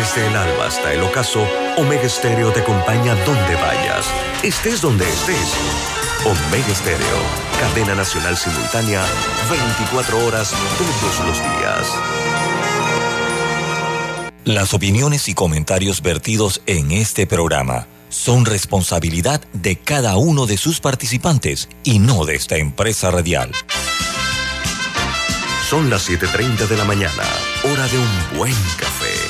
Desde el alba hasta el ocaso, Omega Stereo te acompaña donde vayas, estés donde estés. Omega Stereo, cadena nacional simultánea, 24 horas todos los días. Las opiniones y comentarios vertidos en este programa son responsabilidad de cada uno de sus participantes y no de esta empresa radial. Son las 7.30 de la mañana, hora de un buen café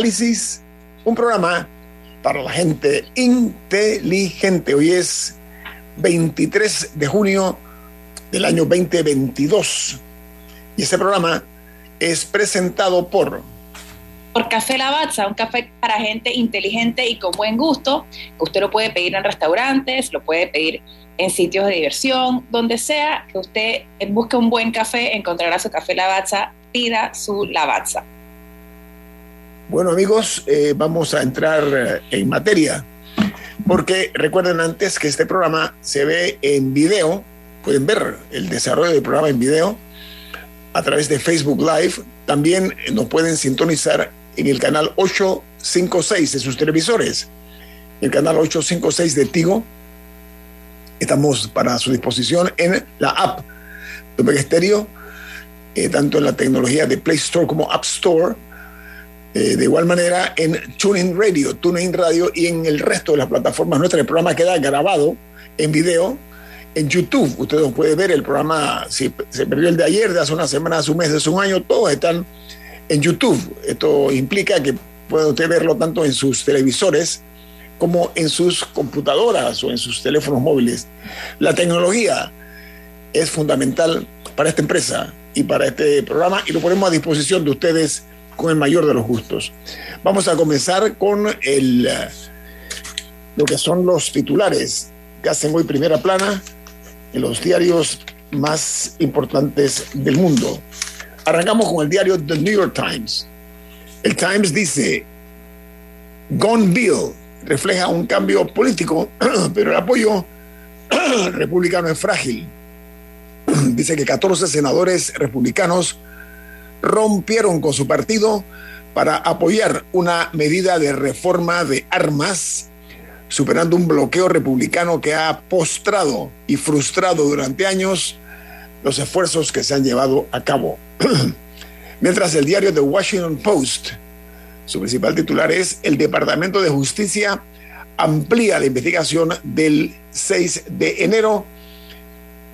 Análisis, un programa para la gente inteligente. Hoy es 23 de junio del año 2022 y este programa es presentado por... Por Café Lavazza, un café para gente inteligente y con buen gusto, que usted lo puede pedir en restaurantes, lo puede pedir en sitios de diversión, donde sea que usted busque un buen café, encontrará su Café Lavazza, pida su Lavazza. Bueno amigos, eh, vamos a entrar eh, en materia, porque recuerden antes que este programa se ve en video, pueden ver el desarrollo del programa en video a través de Facebook Live, también nos pueden sintonizar en el canal 856 de sus televisores, el canal 856 de Tigo, estamos para su disposición en la app de Omega Stereo, eh, tanto en la tecnología de Play Store como App Store, eh, de igual manera en TuneIn Radio, TuneIn Radio y en el resto de las plataformas nuestras. El programa queda grabado en video en YouTube. Ustedes pueden ver el programa, si se perdió el de ayer, de hace una semana, hace un mes, de hace un año, todos están en YouTube. Esto implica que puede usted verlo tanto en sus televisores como en sus computadoras o en sus teléfonos móviles. La tecnología es fundamental para esta empresa y para este programa y lo ponemos a disposición de ustedes con el mayor de los gustos. Vamos a comenzar con el, eh, lo que son los titulares que hacen hoy primera plana en los diarios más importantes del mundo. Arrancamos con el diario The New York Times. El Times dice, Gone Bill refleja un cambio político, pero el apoyo republicano es frágil. Dice que 14 senadores republicanos rompieron con su partido para apoyar una medida de reforma de armas, superando un bloqueo republicano que ha postrado y frustrado durante años los esfuerzos que se han llevado a cabo. Mientras el diario The Washington Post, su principal titular es El Departamento de Justicia amplía la investigación del 6 de enero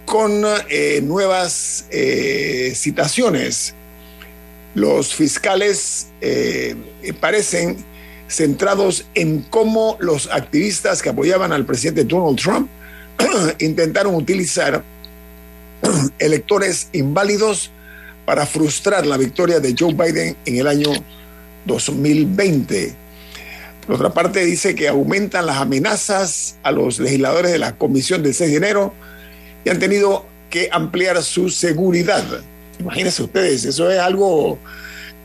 con eh, nuevas eh, citaciones los fiscales eh, parecen centrados en cómo los activistas que apoyaban al presidente Donald Trump intentaron utilizar electores inválidos para frustrar la victoria de Joe Biden en el año 2020. Por otra parte, dice que aumentan las amenazas a los legisladores de la Comisión del 6 de enero y han tenido que ampliar su seguridad. Imagínense ustedes, eso es algo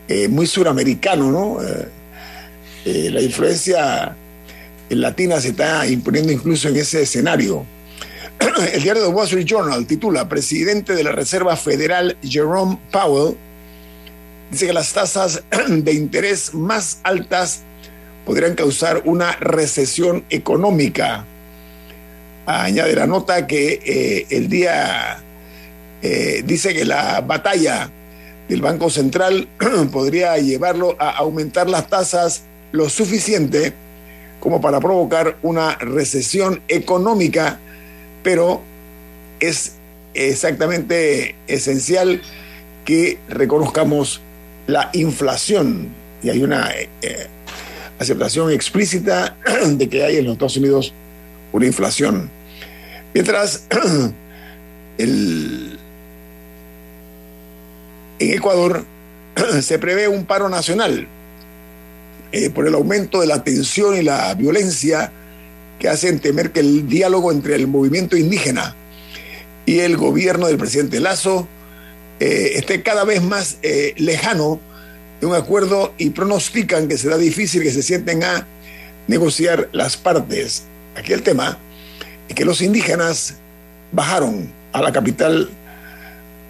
eh, muy suramericano, ¿no? Eh, eh, la influencia latina se está imponiendo incluso en ese escenario. El diario The Wall Street Journal titula, presidente de la Reserva Federal Jerome Powell, dice que las tasas de interés más altas podrían causar una recesión económica. añade la nota que el día dice que la batalla del Banco Central podría llevarlo a aumentar las tasas lo suficiente como para provocar una recesión económica, pero es exactamente esencial que reconozcamos la inflación y hay una eh, eh, aceptación explícita de que hay en los Estados Unidos una inflación. Mientras en Ecuador se prevé un paro nacional eh, por el aumento de la tensión y la violencia que hacen temer que el diálogo entre el movimiento indígena y el gobierno del presidente Lazo eh, esté cada vez más eh, lejano de un acuerdo y pronostican que será difícil que se sienten a negociar las partes. Aquí el tema es que los indígenas bajaron a la capital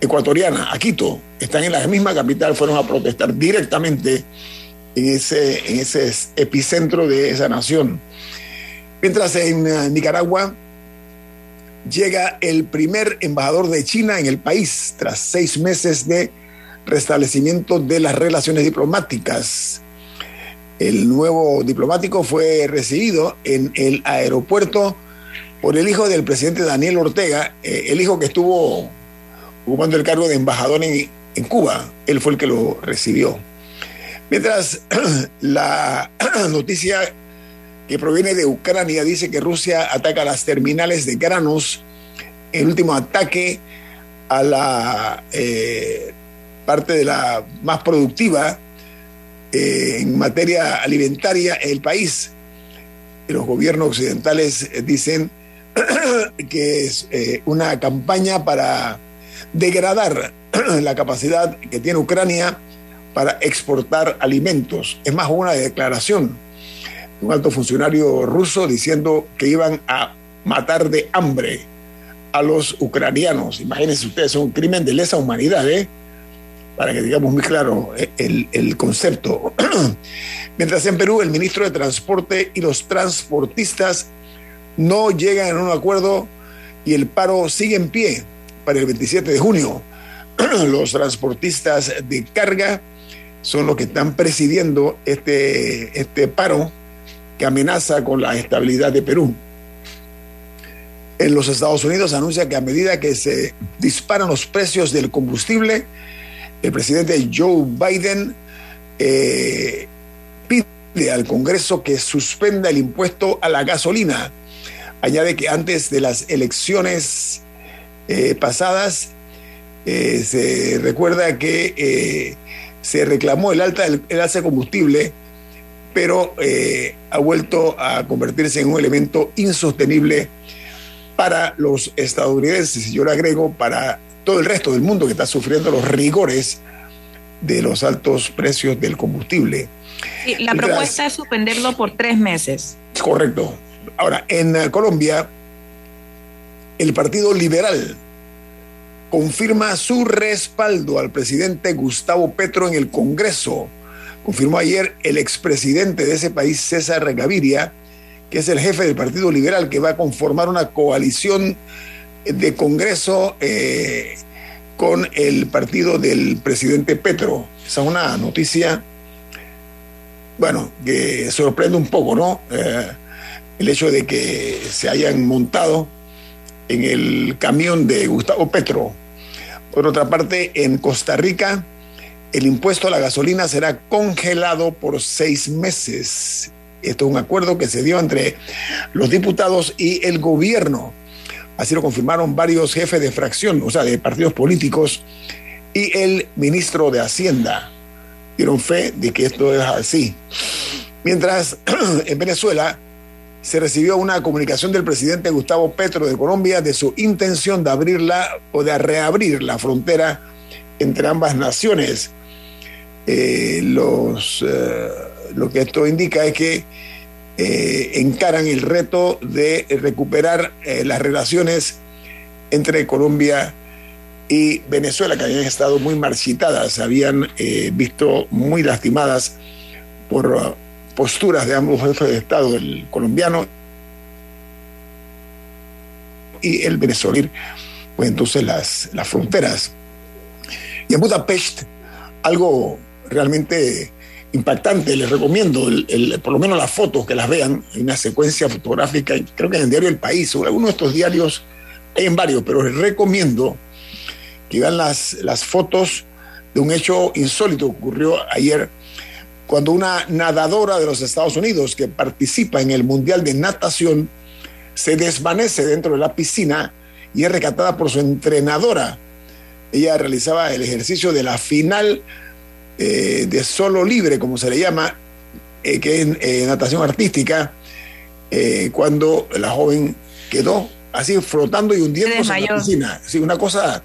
ecuatoriana, a Quito, están en la misma capital, fueron a protestar directamente en ese, en ese epicentro de esa nación. Mientras en eh, Nicaragua llega el primer embajador de China en el país tras seis meses de restablecimiento de las relaciones diplomáticas. El nuevo diplomático fue recibido en el aeropuerto por el hijo del presidente Daniel Ortega, eh, el hijo que estuvo ocupando el cargo de embajador en, en Cuba. Él fue el que lo recibió. Mientras la noticia que proviene de Ucrania dice que Rusia ataca las terminales de granos, el último ataque a la eh, parte de la más productiva eh, en materia alimentaria en el país. Los gobiernos occidentales dicen que es eh, una campaña para degradar la capacidad que tiene Ucrania para exportar alimentos. Es más, una declaración de un alto funcionario ruso diciendo que iban a matar de hambre a los ucranianos. Imagínense ustedes, es un crimen de lesa humanidad, ¿eh? para que digamos muy claro eh, el, el concepto. Mientras en Perú el ministro de Transporte y los transportistas no llegan a un acuerdo y el paro sigue en pie para el 27 de junio. Los transportistas de carga son los que están presidiendo este, este paro que amenaza con la estabilidad de Perú. En los Estados Unidos anuncia que a medida que se disparan los precios del combustible, el presidente Joe Biden eh, pide al Congreso que suspenda el impuesto a la gasolina. Añade que antes de las elecciones eh, pasadas eh, se recuerda que se reclamó el alta, el, alza de combustible, pero eh, ha vuelto a convertirse en un elemento insostenible para los estadounidenses, y yo le agrego, para todo el resto del mundo que está sufriendo los rigores de los altos precios del combustible. la propuesta es suspenderlo por tres meses. Correcto. Ahora, en Colombia, el Partido Liberal confirma su respaldo al presidente Gustavo Petro en el Congreso. Confirmó ayer el expresidente de ese país, César Gaviria, que es el jefe del Partido Liberal, que va a conformar una coalición de Congreso eh, con el partido del presidente Petro. Esa es una noticia, bueno, que sorprende un poco, ¿no? Eh, el hecho de que se hayan montado en el camión de Gustavo Petro por otra parte, en Costa Rica, el impuesto a la gasolina será congelado por seis meses. Esto es un acuerdo que se dio entre los diputados y el gobierno. Así lo confirmaron varios jefes de fracción, o sea, de partidos políticos, y el ministro de Hacienda. Dieron fe de que esto es así. Mientras en Venezuela, se recibió una comunicación del presidente Gustavo Petro de Colombia de su intención de abrirla o de reabrir la frontera entre ambas naciones. Eh, eh, lo que esto indica es que eh, encaran el reto de recuperar las relaciones entre Colombia y Venezuela, que habían estado muy marchitadas, habían visto muy lastimadas por posturas de ambos jefes de Estado, el colombiano y el Venezuela, pues entonces las, las fronteras. Y en Budapest, algo realmente impactante, les recomiendo, por lo menos las fotos que las vean, en una secuencia fotográfica, creo que en el diario El País, o alguno de estos diarios, hay en varios, pero les recomiendo que vean las, las fotos de un hecho insólito que ocurrió ayer cuando una nadadora de los Estados Unidos que participa en el Mundial de Natación se desvanece dentro de la piscina y es rescatada por su entrenadora. Ella realizaba el ejercicio de la final eh, de solo libre, como se le llama, eh, que es eh, natación artística, cuando la joven quedó así flotando y hundiéndose en la piscina. Sí, una cosa,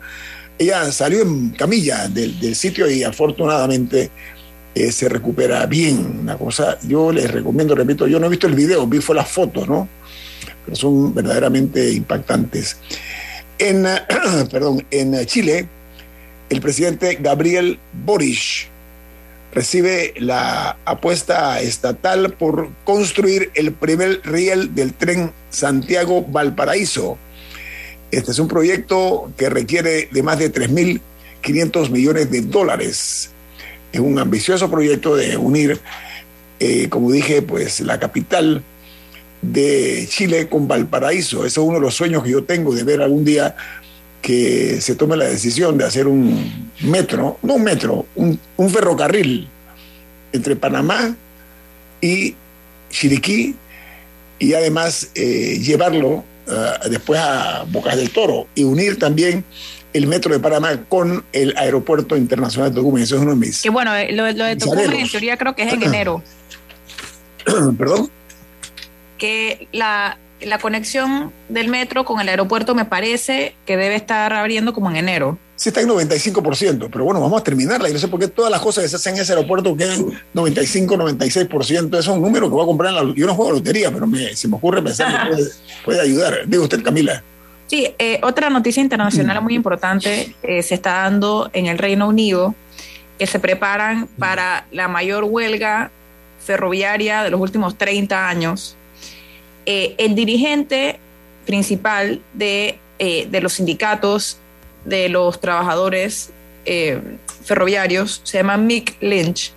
ella salió en camilla del, sitio y afortunadamente se recupera bien. Una cosa, yo les recomiendo, repito, yo no he visto el video, vi fue las fotos, ¿no? Pero son verdaderamente impactantes. En, perdón, en Chile, el presidente Gabriel Boric recibe la apuesta estatal por construir el primer riel del tren Santiago-Valparaíso. Este es un proyecto que requiere de más de 3.500 millones de dólares. Es un ambicioso proyecto de unir, eh, como dije, pues la capital de Chile con Valparaíso. Ese es uno de los sueños que yo tengo de ver algún día que se tome la decisión de hacer un metro, no un metro, un, ferrocarril entre Panamá y Chiriquí y además eh, llevarlo eh, después a Bocas del Toro y unir también el metro de Panamá con el aeropuerto internacional de Tocumen. Eso es uno de mis. Que bueno, eh, lo, lo de Tocumen en teoría creo que es en enero. ¿Perdón? Que la, la conexión del metro con el aeropuerto me parece que debe estar abriendo como en enero. Sí, está en 95%, pero bueno, vamos a terminarla. Y no sé por qué todas las cosas que se hacen en ese aeropuerto quedan 95, 96%. Eso es un número que voy a comprar en la. Yo no juego lotería, pero me, se me ocurre pensar que puede, ayudar. Digo usted, Camila. Sí, eh, otra noticia internacional muy importante eh, se está dando en el Reino Unido, que se preparan para la mayor huelga ferroviaria de los últimos 30 años eh, el dirigente principal de, eh, de, los sindicatos de los trabajadores ferroviarios se llama Mick Lynch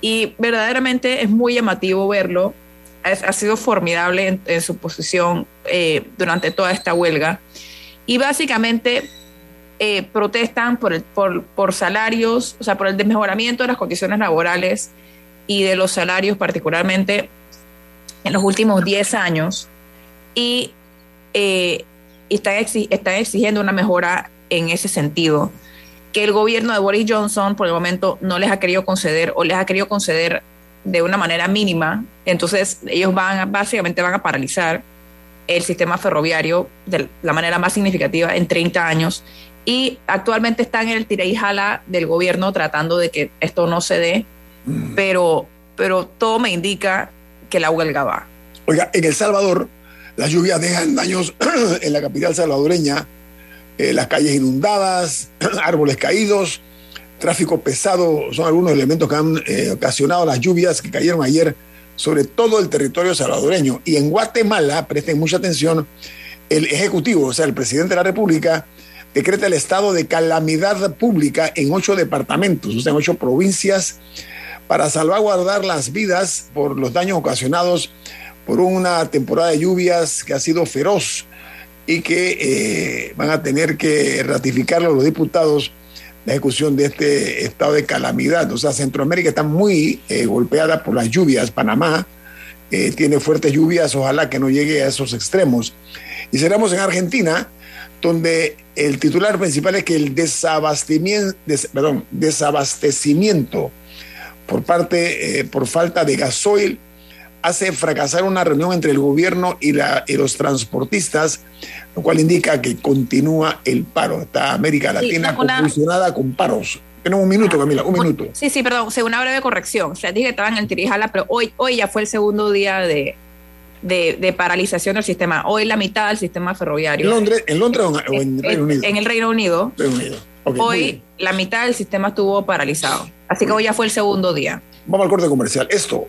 y verdaderamente es muy llamativo verlo. Ha, sido formidable en, su posición durante toda esta huelga. Y básicamente protestan por, el, por, por salarios, o sea, por el desmejoramiento de las condiciones laborales y de los salarios particularmente en los últimos 10 años. Y eh, están, exigiendo una mejora en ese sentido, que el gobierno de Boris Johnson por el momento no les ha querido conceder o les ha querido conceder de una manera mínima, entonces ellos van básicamente van a paralizar el sistema ferroviario de la manera más significativa en 30 años y actualmente están en el tira y jala del gobierno tratando de que esto no se dé, mm. pero, pero todo me indica que la huelga va. Oiga, en El Salvador, las lluvias dejan daños en la capital salvadoreña, eh, las calles inundadas, árboles caídos, tráfico pesado, son algunos elementos que han eh, ocasionado las lluvias que cayeron ayer sobre todo el territorio salvadoreño. Y en Guatemala, presten mucha atención, el Ejecutivo, o sea, el presidente de la República, decreta el estado de calamidad pública en ocho departamentos, o sea, en ocho provincias para salvaguardar las vidas por los daños ocasionados por una temporada de lluvias que ha sido feroz y que eh, van a tener que ratificarlo los diputados la ejecución de este estado de calamidad. O sea, Centroamérica está muy eh, golpeada por las lluvias. Panamá eh, tiene fuertes lluvias, ojalá que no llegue a esos extremos. Y cerramos en Argentina, donde el titular principal es que el desabastecimiento, perdón, desabastecimiento por parte, eh, por falta de gasoil, hace fracasar una reunión entre el gobierno y, la, y los transportistas, lo cual indica que continúa el paro. Está América Latina confusionada con paros. Tenemos un minuto, Camila, un minuto. Sí, sí, perdón, una breve corrección. O sea, dije que estaban en Tirijala, pero hoy, hoy ya fue el segundo día de, de, paralización del sistema. Hoy la mitad del sistema ferroviario. ¿En Londres, en Londres o en, Reino Unido? En el Reino Unido. Reino Unido. hoy la mitad del sistema estuvo paralizado. Así que hoy ya fue el segundo día. Vamos al corte comercial. Esto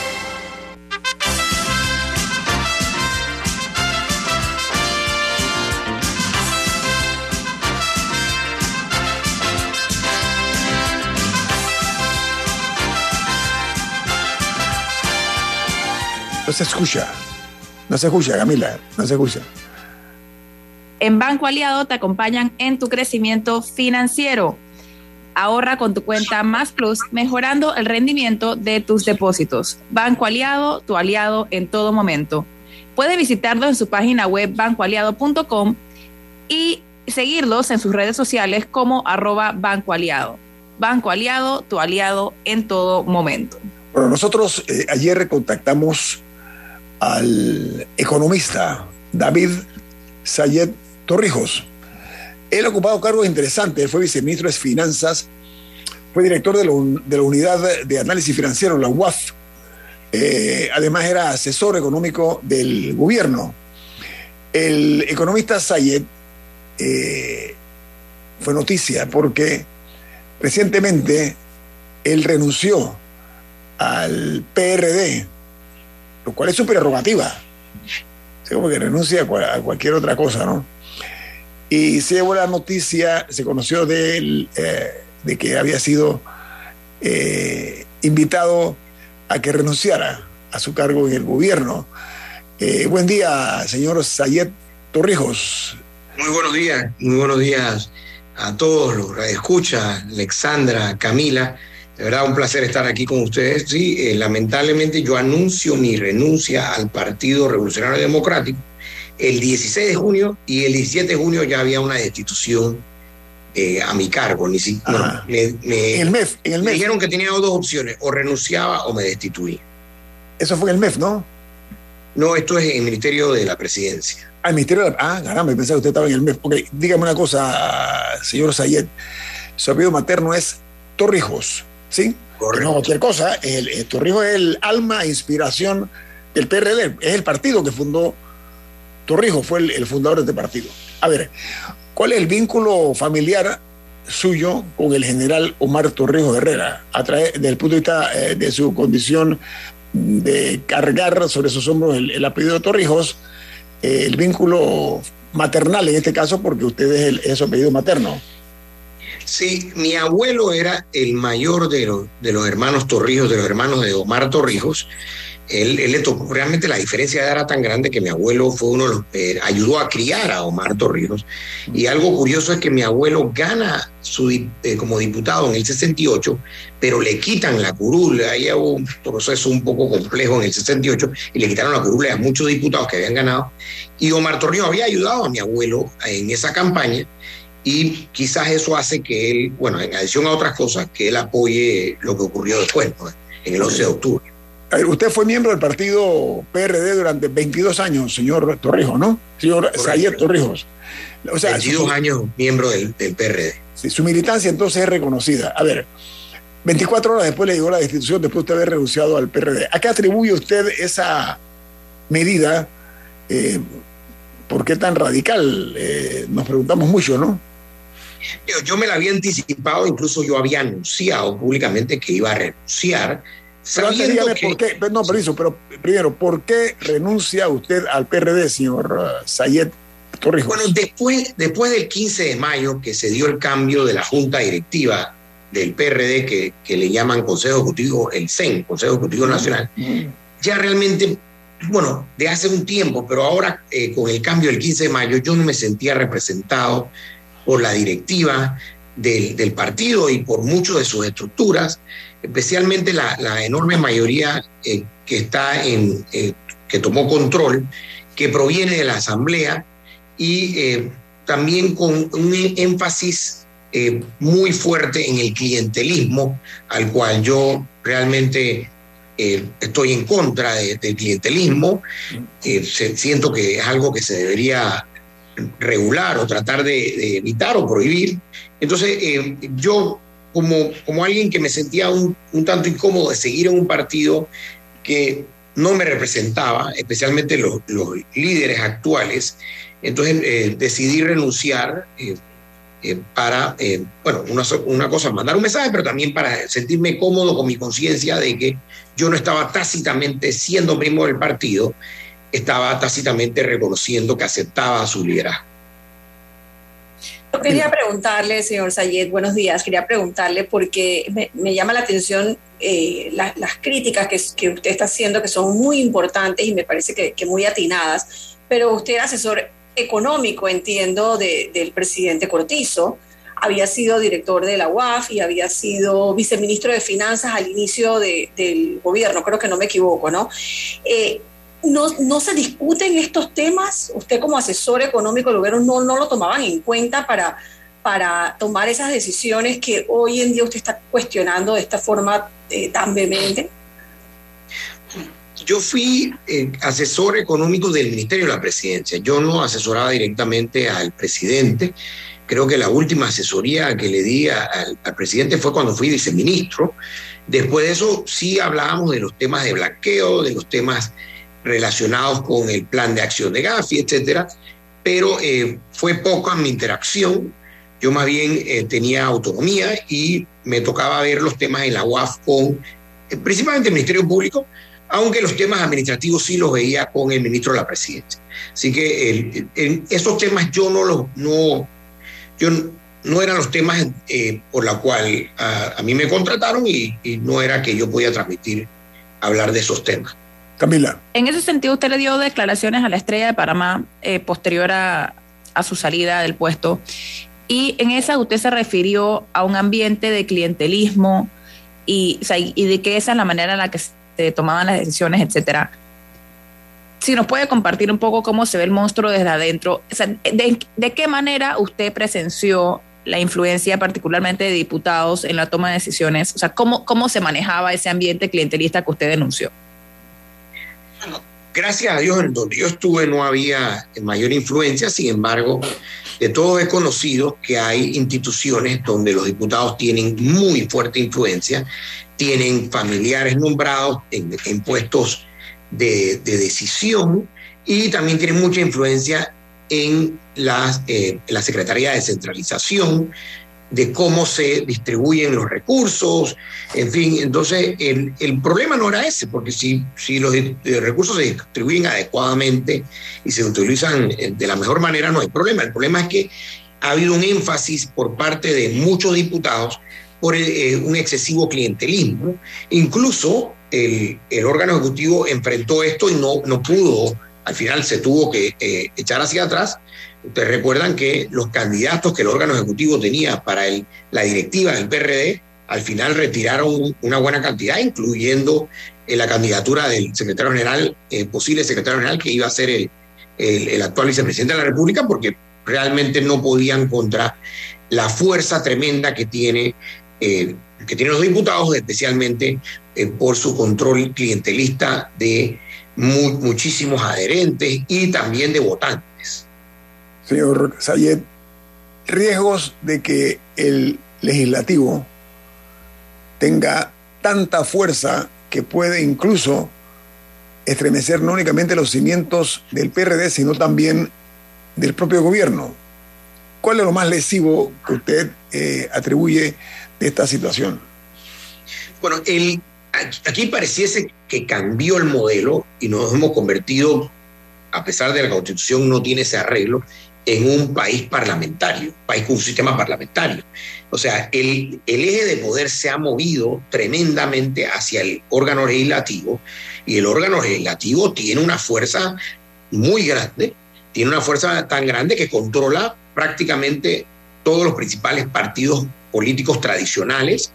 No se escucha. No se escucha, Camila. No se escucha. En Banco Aliado te acompañan en tu crecimiento financiero. Ahorra con tu cuenta Más Plus, mejorando el rendimiento de tus depósitos. Banco Aliado, tu aliado en todo momento. Puedes visitarlo en su página web bancoaliado.com y seguirlos en sus redes sociales como arroba Banco Aliado. Banco Aliado, tu aliado en todo momento. Bueno, nosotros eh, ayer contactamos al economista David Sayed Torrijos. Él ha ocupado cargos interesantes, él fue viceministro de Finanzas, fue director de la, Unidad de Análisis Financiero, la UAF. Eh, además era asesor económico del gobierno. El economista Sayed eh, fue noticia porque recientemente él renunció al PRD, lo cual es su prerrogativa. O sea, como que renuncia a, cual- a cualquier otra cosa, ¿no? Y se llevó la noticia, se conoció de él, eh, de que había sido eh, invitado a que renunciara a su cargo en el gobierno. Eh, buen día, señor Sayed Torrijos. Muy buenos días, muy buenos días a todos los escucha, Alexandra, Camila. De verdad, un placer estar aquí con ustedes. Sí, eh, lamentablemente yo anuncio mi renuncia al Partido Revolucionario Democrático el 16 de junio y el 17 de junio ya había una destitución eh, a mi cargo. Ni si- no, me, me- En el MEF, en el me MEF. dijeron que tenía dos opciones, o renunciaba o me destituía. Eso fue en el MEF, ¿no? No, esto es en el Ministerio de la Presidencia. Al Ministerio de la... Ah, caramba, pensaba que usted estaba en el MEF. Ok, dígame una cosa, señor Sayed. Su apellido materno es Torrijos, ¿sí? Correcto. No cualquier cosa. El, el Torrijos es el alma e inspiración del PRD. Es el partido que fundó Torrijos, fue el, el fundador de este partido. A ver, ¿cuál es el vínculo familiar suyo con el general Omar Torrijos Herrera, a través, desde el punto de vista eh, de su condición de cargar sobre sus hombros el, el apellido de Torrijos, eh, el vínculo maternal en este caso, porque usted es, el, es su apellido materno. Sí, mi abuelo era el mayor de los, de los hermanos Torrijos, de los hermanos de Omar Torrijos. Él, él, realmente la diferencia era tan grande que mi abuelo fue uno de los, eh, ayudó a criar a Omar Torrijos. Y algo curioso es que mi abuelo gana su, eh, como diputado en el 68, pero le quitan la curul. Ahí hubo un proceso un poco complejo en el 68 y le quitaron la curul a muchos diputados que habían ganado. Y Omar Torrijos había ayudado a mi abuelo en esa campaña y quizás eso hace que él, bueno, en adición a otras cosas, que él apoye lo que ocurrió después, ¿no? en el 11 de octubre. Usted fue miembro del partido PRD durante 22 años, señor Torrijos, ¿no? Señor Sayed Torrijos. O sea, 22 su, años miembro del, del PRD. Sí, su militancia entonces es reconocida. A ver, 24 horas después le llegó la destitución, después de usted haber renunciado al PRD. ¿A qué atribuye usted esa medida? Eh, ¿Por qué tan radical? Eh, nos preguntamos mucho, ¿no? Yo, me la había anticipado, incluso yo había anunciado públicamente que iba a renunciar. Pero antes dígame que... por qué, no, permiso, pero primero, ¿por qué renuncia usted al PRD, señor uh, Sayed Torrijos? Bueno, después, después del 15 de mayo, que se dio el cambio de la junta directiva del PRD, que, que le llaman Consejo Ejecutivo, el CEN, Consejo Ejecutivo Nacional, mm. ya realmente, bueno, de hace un tiempo, pero ahora eh, con el cambio del 15 de mayo, yo no me sentía representado por la directiva del, del partido y por muchas de sus estructuras especialmente la, la enorme mayoría eh, que está en, eh, que tomó control, que proviene de la Asamblea y eh, también con un énfasis eh, muy fuerte en el clientelismo, al cual yo realmente estoy en contra de, del clientelismo. Se, siento que es algo que se debería regular o tratar de, evitar o prohibir. Entonces, yo como, como alguien que me sentía un, un, tanto incómodo de seguir en un partido que no me representaba, especialmente los, los líderes actuales. Entonces eh, decidí renunciar eh, eh, para, bueno, una, una cosa, mandar un mensaje, pero también para sentirme cómodo con mi conciencia de que yo no estaba tácitamente siendo miembro del partido, estaba tácitamente reconociendo que aceptaba su liderazgo. Yo quería preguntarle, señor Sayed, buenos días, quería preguntarle porque me, me llama la atención eh, la, las críticas que, que, usted está haciendo, que son muy importantes y me parece que, que muy atinadas, pero usted es asesor económico, entiendo, de, del presidente Cortizo, había sido director de la UAF y había sido viceministro de Finanzas al inicio de, del gobierno, creo que no me equivoco, ¿no? Eh, no, no, se discuten estos temas? ¿Usted como asesor económico gobierno no, no lo tomaban en cuenta para, para tomar esas decisiones que hoy en día usted está cuestionando de esta forma eh, tan vehemente? Yo fui eh, asesor económico del Ministerio de la Presidencia. Yo no asesoraba directamente al presidente. Creo que la última asesoría que le di al, al presidente fue cuando fui viceministro. Después de eso sí hablábamos de los temas de blanqueo, de los temas relacionados con el plan de acción de Gafi, etcétera, pero eh, fue poca mi interacción. Yo más bien eh, tenía autonomía y me tocaba ver los temas en la UAF con eh, principalmente el Ministerio Público, aunque los temas administrativos sí los veía con el ministro de la Presidencia. Así que el, el, esos temas yo no los no yo no eran los temas eh, por la cual a, a, mí me contrataron y, y no era que yo podía transmitir hablar de esos temas. Camila. En ese sentido, usted le dio declaraciones a la estrella de Panamá eh, posterior a, su salida del puesto. Y en esa usted se refirió a un ambiente de clientelismo y, de que esa es la manera en la que se tomaban las decisiones, etcétera. Si nos puede compartir un poco cómo se ve el monstruo desde adentro, de, de qué manera usted presenció la influencia particularmente de diputados en la toma de decisiones, o sea, cómo, cómo se manejaba ese ambiente clientelista que usted denunció. Gracias a Dios, en donde yo estuve no había mayor influencia, sin embargo, de todos he conocido que hay instituciones donde los diputados tienen muy fuerte influencia, tienen familiares nombrados en, puestos de, decisión y también tienen mucha influencia en eh, la Secretaría de Descentralización, de cómo se distribuyen los recursos, en fin, entonces el, el problema no era ese, porque si, si los recursos se distribuyen adecuadamente y se utilizan de la mejor manera, no hay problema. El problema es que ha habido un énfasis por parte de muchos diputados por eh, un excesivo clientelismo. Incluso el, el, órgano ejecutivo enfrentó esto y no, no pudo, al final se tuvo que eh, echar hacia atrás Ustedes recuerdan que los candidatos que el órgano ejecutivo tenía para la directiva del PRD, al final retiraron una buena cantidad, incluyendo eh, la candidatura del secretario general, eh, posible secretario general, que iba a ser el, el, actual vicepresidente de la República, porque realmente no podían contra la fuerza tremenda que tiene eh, que tienen los diputados, especialmente por su control clientelista de muchísimos adherentes y también de votantes señor Sayed, riesgos de que el legislativo tenga tanta fuerza que puede incluso estremecer no únicamente los cimientos del PRD, sino también del propio gobierno. ¿Cuál es lo más lesivo que usted eh, atribuye de esta situación? Bueno, aquí pareciese que cambió el modelo y nos hemos convertido, a pesar de la constitución no tiene ese arreglo, en un país parlamentario, país con un sistema parlamentario. O sea, el, el, eje de poder se ha movido tremendamente hacia el órgano legislativo y el órgano legislativo tiene una fuerza muy grande, tiene una fuerza tan grande que controla prácticamente todos los principales partidos políticos tradicionales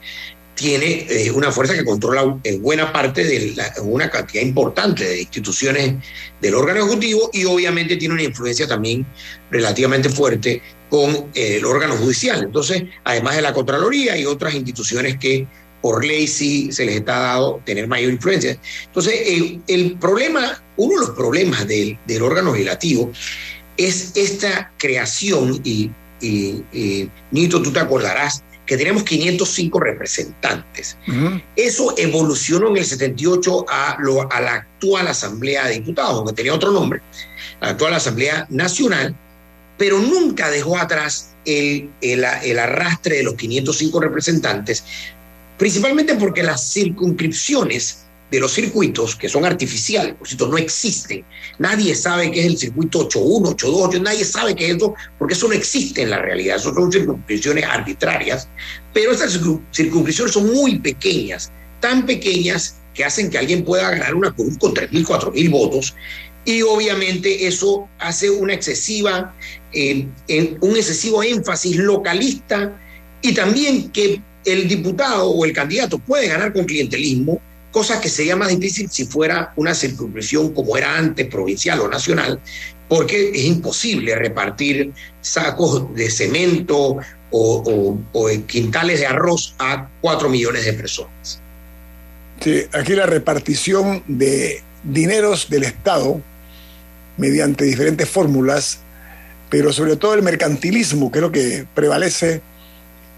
tiene eh, una fuerza que controla en buena parte de una cantidad importante de instituciones del órgano ejecutivo y obviamente tiene una influencia también relativamente fuerte con eh, el órgano judicial. Entonces, además de la Contraloría y otras instituciones que por ley sí se les está dado tener mayor influencia. Entonces, el, problema, uno de los problemas del, del órgano legislativo es esta creación y, y Nito, tú te acordarás, que tenemos 505 representantes. Eso evolucionó en el 78 a, lo, a la actual Asamblea de Diputados, aunque tenía otro nombre, la actual Asamblea Nacional, pero nunca dejó atrás el, el, el arrastre de los 505 representantes, principalmente porque las circunscripciones de los circuitos que son artificiales, por cierto, no existen. Nadie sabe qué es el circuito 81, 82, nadie sabe qué es eso, porque eso no existe en la realidad. Son circunscripciones arbitrarias, pero estas circunscripciones son muy pequeñas, tan pequeñas que hacen que alguien pueda ganar una cruz con 3.000, 4.000 votos. Y obviamente eso hace una excesiva, eh, un excesivo énfasis localista y también que el diputado o el candidato puede ganar con clientelismo cosa que sería más difícil si fuera una circunscripción como era antes, provincial o nacional, porque es imposible repartir sacos de cemento o, quintales de arroz a cuatro millones de personas. Sí, aquí la repartición de dineros del Estado mediante diferentes fórmulas, pero sobre todo el mercantilismo, que es lo que prevalece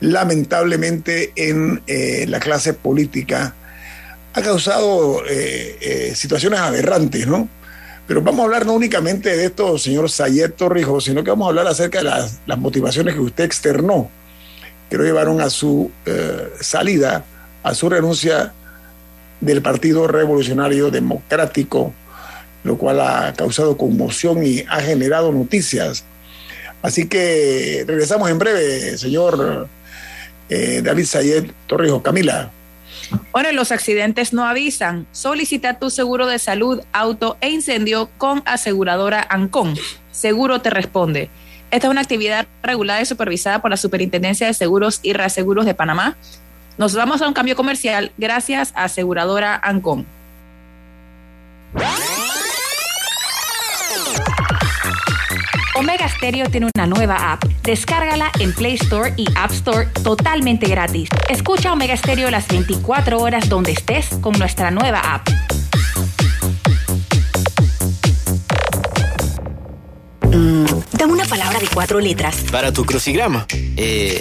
lamentablemente en eh, la clase política ha causado eh, eh, situaciones aberrantes, ¿no? Pero vamos a hablar no únicamente de esto, señor Sayet Torrijos, sino que vamos a hablar acerca de las, motivaciones que usted externó, que lo llevaron a su eh, salida, a su renuncia del Partido Revolucionario Democrático, lo cual ha causado conmoción y ha generado noticias. Así que regresamos en breve, señor David Sayet Torrijos. Camila. Bueno, los accidentes no avisan. Solicita tu seguro de salud, auto e incendio con aseguradora Ancon. Seguro te responde. Esta es una actividad regulada y supervisada por la Superintendencia de Seguros y Reaseguros de Panamá. Nos vamos a un cambio comercial gracias a aseguradora Ancon. Omega Stereo tiene una nueva app. Descárgala en Play Store y App Store totalmente gratis. Escucha Omega Stereo las 24 horas donde estés con nuestra nueva app. Mm, dame una palabra de cuatro letras. Para tu crucigrama. Eh.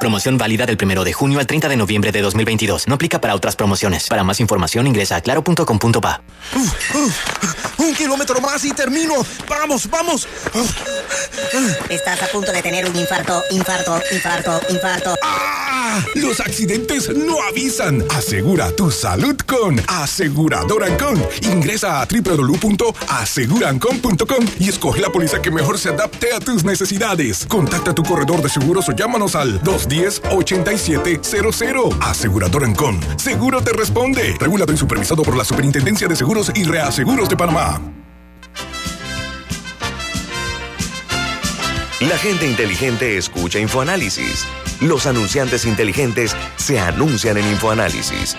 Promoción válida del 1 de junio al 30 de noviembre de 2022. No aplica para otras promociones. Para más información ingresa a claro.com.pa. Un kilómetro más y termino. Vamos, vamos. Estás a punto de tener un infarto, infarto, infarto, infarto. ¡Ah! Los accidentes no avisan. Asegura tu salud con Aseguradora Ancon. Ingresa a www.asegurancon.com y escoge la póliza que mejor se adapte a tus necesidades. Contacta a tu corredor de seguros o llámanos al 2 10-8700. Asegurador Ancon. Seguro te responde. Regulado y supervisado por la Superintendencia de Seguros y Reaseguros de Panamá. La gente inteligente escucha InfoAnálisis. Los anunciantes inteligentes se anuncian en InfoAnálisis.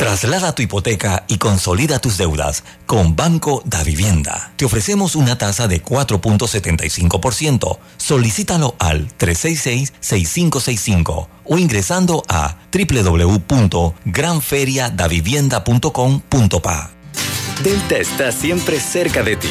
Traslada tu hipoteca y consolida tus deudas con Banco da Vivienda. Te ofrecemos una tasa de 4.75%. Solicítalo al 366-6565 o ingresando a www.granferiadavivienda.com.pa. Delta está siempre cerca de ti,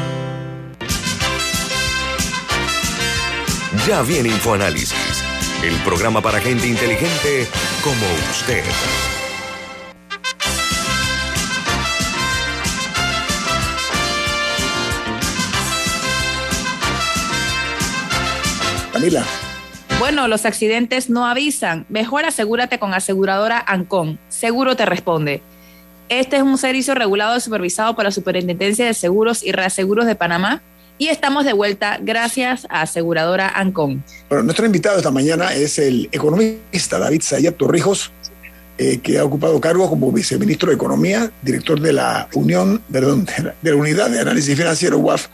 Ya viene InfoAnálisis, el programa para gente inteligente como usted. Camila. Bueno, los accidentes no avisan. Mejor asegúrate con aseguradora Ancon. Seguro te responde. Este es un servicio regulado y supervisado por la Superintendencia de Seguros y Reaseguros de Panamá y estamos de vuelta gracias a aseguradora Ancon. Bueno, nuestro invitado esta mañana es el economista David Sayat Torrijos, eh, que ha ocupado cargo como viceministro de Economía, director de la Unión, perdón, de la, Unidad de Análisis Financiero UAF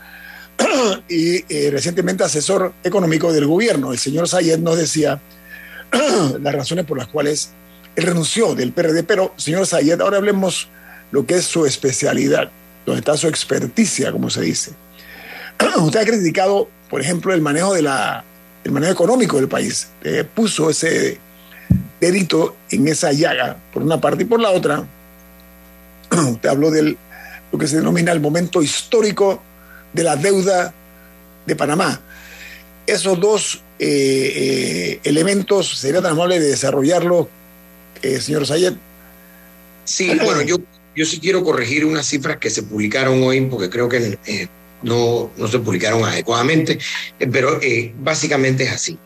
y eh, recientemente asesor económico del gobierno. El señor Sayet nos decía las razones por las cuales él renunció del PRD, pero señor Sayet, ahora hablemos lo que es su especialidad, donde está su experticia, como se dice. usted ha criticado, por ejemplo, el manejo de la manejo económico del país. puso ese dedito en esa llaga, por una parte y por la otra. Usted habló de lo que se denomina el momento histórico de la deuda de Panamá. Esos dos eh, eh, elementos, ¿sería tan amable de desarrollarlo, eh, señor Sayed? Sí, bueno, yo, yo sí quiero corregir unas cifras que se publicaron hoy, porque creo que no, no se publicaron adecuadamente, eh, pero eh, básicamente es así.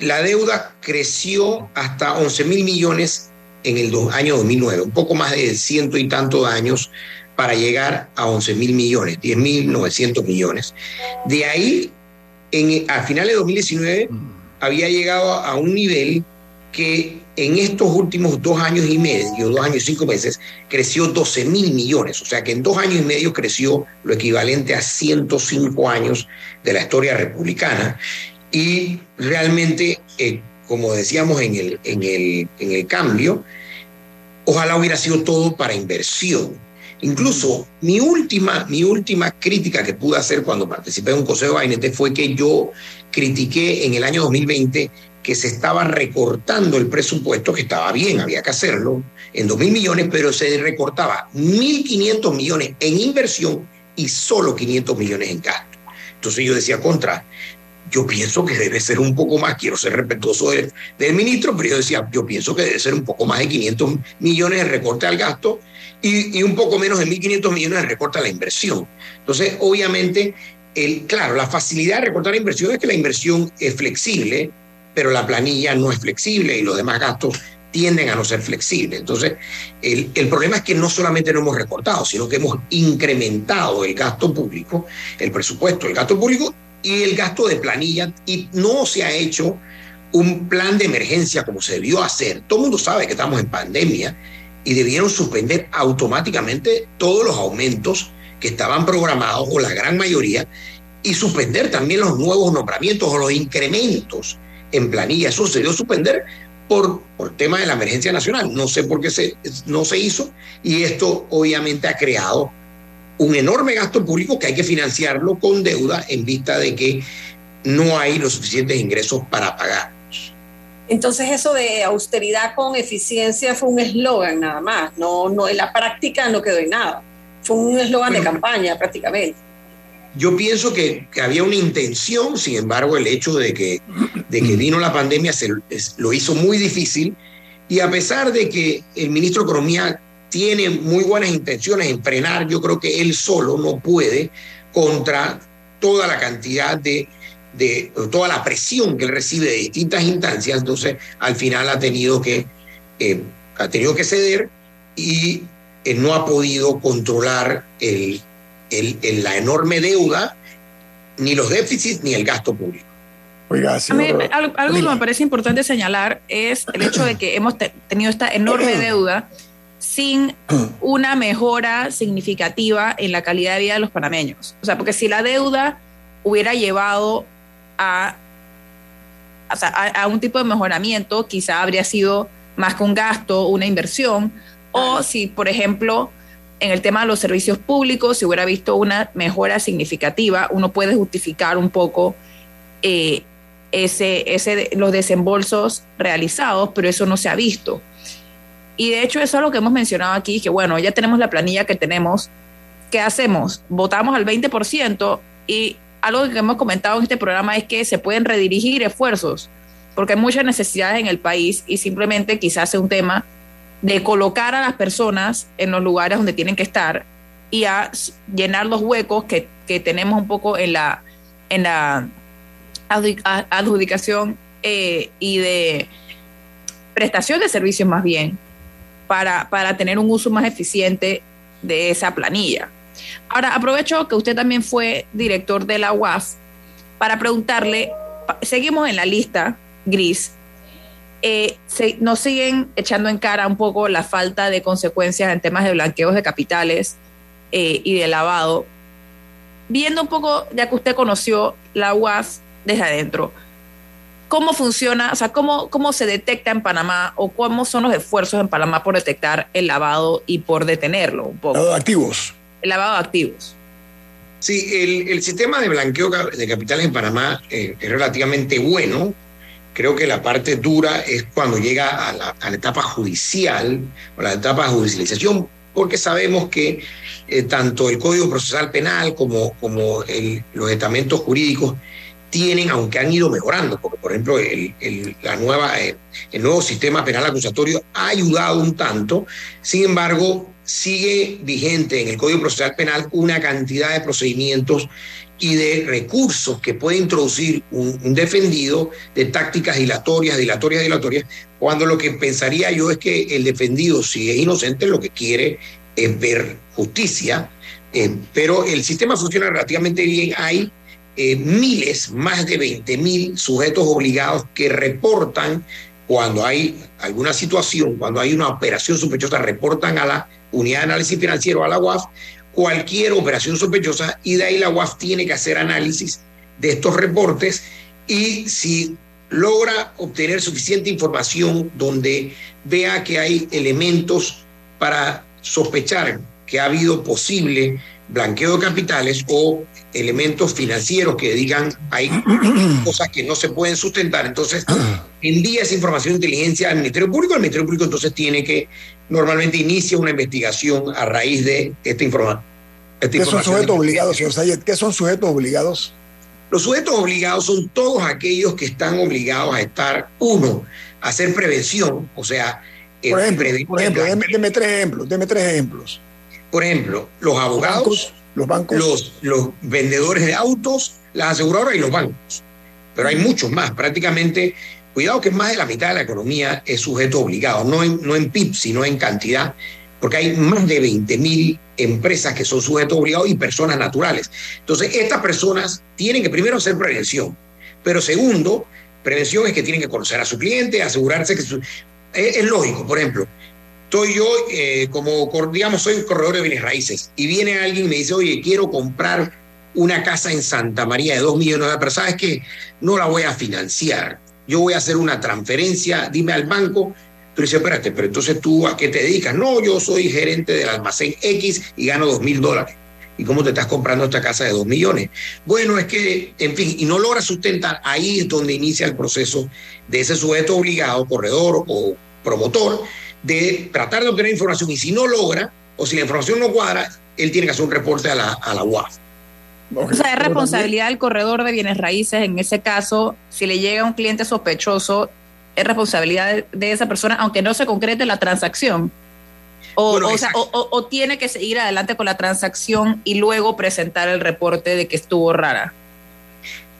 La deuda creció hasta 11 mil millones en el año 2009, un poco más de ciento y tantos años para llegar a 11 mil millones, 10 mil 900 millones. De ahí, en, a finales de 2019, había llegado a un nivel que en estos últimos dos años y medio, dos años y cinco meses, creció 12 mil millones. O sea que en dos años y medio creció lo equivalente a 105 años de la historia republicana. Y realmente, eh, como decíamos en el, en, el, en el cambio, ojalá hubiera sido todo para inversión. Incluso mi última, mi última crítica que pude hacer cuando participé en un consejo de ANT fue que yo critiqué en el año 2020 que se estaba recortando el presupuesto, que estaba bien, había que hacerlo, en 2 mil millones, pero se recortaba 1.500 millones en inversión y solo 500 millones en gasto. Entonces yo decía contra, yo pienso que debe ser un poco más, quiero ser respetuoso del, del, ministro, pero yo decía, yo pienso que debe ser un poco más de 500 millones de recorte al gasto y, y un poco menos de 1.500 millones de recorte a la inversión. Entonces, obviamente, el, claro, la facilidad de recortar la inversión es que la inversión es flexible, pero la planilla no es flexible y los demás gastos tienden a no ser flexibles. Entonces, el, el, problema es que no solamente no hemos recortado, sino que hemos incrementado el gasto público, el presupuesto, el gasto público y el gasto de planilla y no se ha hecho un plan de emergencia como se debió hacer. Todo el mundo sabe que estamos en pandemia y debieron suspender automáticamente todos los aumentos que estaban programados o la gran mayoría y suspender también los nuevos nombramientos o los incrementos en planilla. Eso se suspender por, por tema de la emergencia nacional. No sé por qué se, no se hizo y esto obviamente ha creado un enorme gasto público que hay que financiarlo con deuda en vista de que no hay los suficientes ingresos para pagar. Entonces eso de austeridad con eficiencia fue un eslogan nada más, no, no en la práctica no quedó en nada, fue un eslogan bueno, de campaña prácticamente. Yo pienso que, que, había una intención, sin embargo el hecho de que, de que vino la pandemia se, lo hizo muy difícil. Y a pesar de que el ministro de Economía tiene muy buenas intenciones en frenar, yo creo que él solo no puede contra toda la cantidad de, de toda la presión que él recibe de distintas instancias, entonces al final ha tenido que, eh, ha tenido que ceder y eh, no ha podido controlar el, el, el, la enorme deuda, ni los déficits, ni el gasto público. Oiga, sí, mí, algo, algo que me parece importante señalar es el hecho de que hemos te, tenido esta enorme deuda sin una mejora significativa en la calidad de vida de los panameños. O sea, porque si la deuda hubiera llevado a, o sea, a, a, un tipo de mejoramiento, quizá habría sido más que un gasto, una inversión, o si, por ejemplo, en el tema de los servicios públicos, si hubiera visto una mejora significativa, uno puede justificar un poco eh, ese, ese, los desembolsos realizados, pero eso no se ha visto. Y de hecho eso es lo que hemos mencionado aquí, que bueno, ya tenemos la planilla que tenemos, ¿qué hacemos? Votamos al 20% y algo que hemos comentado en este programa es que se pueden redirigir esfuerzos, porque hay muchas necesidades en el país y simplemente quizás sea un tema de colocar a las personas en los lugares donde tienen que estar y a llenar los huecos que, que tenemos un poco en la, en la adjudicación eh, y de prestación de servicios más bien para, para tener un uso más eficiente de esa planilla. Ahora, aprovecho que usted también fue director de la UAF para preguntarle, seguimos en la lista gris, eh, se, nos siguen echando en cara un poco la falta de consecuencias en temas de blanqueos de capitales eh, y de lavado. Viendo un poco, ya que usted conoció la UAF desde adentro, ¿cómo funciona, o sea, cómo, cómo se detecta en Panamá o cómo son los esfuerzos en Panamá por detectar el lavado y por detenerlo un poco? Lavado de activos. El lavado de activos. Sí, el, el sistema de blanqueo de capitales en Panamá eh, es relativamente bueno. Creo que la parte dura es cuando llega a la, etapa judicial o la etapa de judicialización, porque sabemos que eh, tanto el Código Procesal Penal como, los estamentos jurídicos tienen, aunque han ido mejorando, porque por ejemplo eh, el nuevo sistema penal acusatorio ha ayudado un tanto, sin embargo sigue vigente en el Código Procesal Penal una cantidad de procedimientos y de recursos que puede introducir un, defendido de tácticas dilatorias, dilatorias, dilatorias, cuando lo que pensaría yo es que el defendido, si es inocente, lo que quiere es ver justicia, eh, pero el sistema funciona relativamente bien. Hay eh, miles, más de 20 mil sujetos obligados que reportan cuando hay alguna situación, cuando hay una operación sospechosa, reportan a la unidad de análisis financiero, a la UAF, cualquier operación sospechosa y de ahí la UAF tiene que hacer análisis de estos reportes y si logra obtener suficiente información donde vea que hay elementos para sospechar que ha habido posible blanqueo de capitales o elementos financieros que digan hay cosas que no se pueden sustentar, entonces envía esa información de inteligencia al Ministerio Público, el Ministerio Público entonces tiene que, normalmente inicia una investigación a raíz de esta, informa esta ¿Qué información. ¿Qué son sujetos obligados, señor Sayed? ¿Qué son sujetos obligados? Los sujetos obligados son todos aquellos que están obligados a estar, uno, a hacer prevención, o sea, Por ejemplo, por ejemplo deme, deme tres ejemplos, deme tres ejemplos. Por ejemplo, los abogados, los bancos, los, los vendedores de autos, las aseguradoras y los bancos. Pero hay muchos más, prácticamente, cuidado que más de la mitad de la economía es sujeto obligado, no en, no en PIB, sino en cantidad, porque hay más de 20 mil empresas que son sujetos obligados y personas naturales. Entonces, estas personas tienen que primero hacer prevención, pero segundo, prevención es que tienen que conocer a su cliente, asegurarse que su... Es, es lógico, por ejemplo, estoy yo eh, como, digamos, soy un corredor de bienes raíces y viene alguien y me dice, oye, quiero comprar una casa en Santa María de dos millones de dólares, pero sabes que no la voy a financiar, yo voy a hacer una transferencia, dime al banco, tú dices, espérate, pero entonces tú a qué te dedicas? No, yo soy gerente del almacén X y gano dos mil dólares. ¿Y cómo te estás comprando esta casa de dos millones? Bueno, es que, en fin, y no logra sustentar, ahí es donde inicia el proceso de ese sujeto obligado, corredor o promotor, de tratar de obtener información. Y si no logra, o si la información no cuadra, él tiene que hacer un reporte a la, a la UAF. O sea, es responsabilidad del corredor de bienes raíces. En ese caso, si le llega un cliente sospechoso, es responsabilidad de, de esa persona, aunque no se concrete la transacción. O, Bueno, o sea, o- o- o tiene que seguir adelante con la transacción y luego presentar el reporte de que estuvo rara.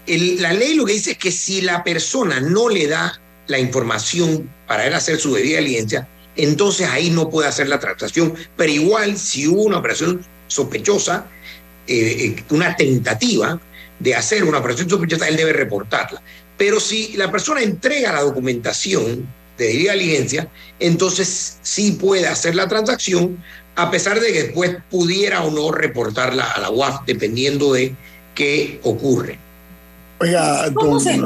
El- la ley lo que dice es que si la persona no le da la información para él hacer su debida diligencia, entonces ahí no puede hacer la transacción. Pero igual, si hubo una operación sospechosa, eh, eh, una tentativa de hacer una operación sospechosa, él debe reportarla. Pero si la persona entrega la documentación de debida diligencia, entonces sí puede hacer la transacción, a pesar de que después pudiera o no reportarla a la UAF, dependiendo de qué ocurre. Oiga, ¿Cómo don- se-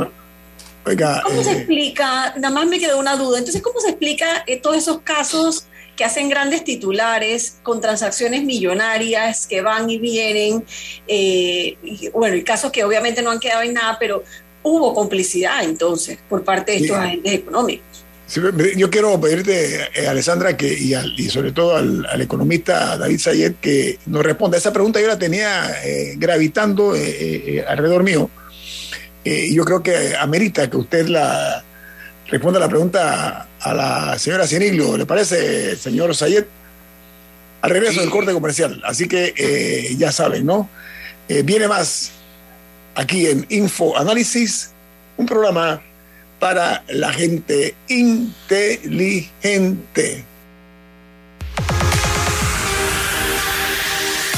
oiga, ¿Cómo se eh, explica? Nada más me quedó una duda. Entonces, ¿cómo se explica eh, todos esos casos que hacen grandes titulares con transacciones millonarias que van y vienen? eh, y, bueno, y casos que obviamente no han quedado en nada, pero hubo complicidad entonces por parte de estos agentes económicos. Sí, Yo quiero pedirte, eh, Alessandra, que, y, al- y sobre todo al, al economista David Sayed, que nos responda. Esa pregunta yo la tenía eh, gravitando eh, alrededor mío. Eh, yo creo que amerita que usted la responda la pregunta a la señora Cieniglio. ¿Le parece, señor Sayed? Al regreso del corte comercial. Así que eh, ya saben, ¿no? Eh, viene más aquí en Info Análisis, un programa para la gente inteligente.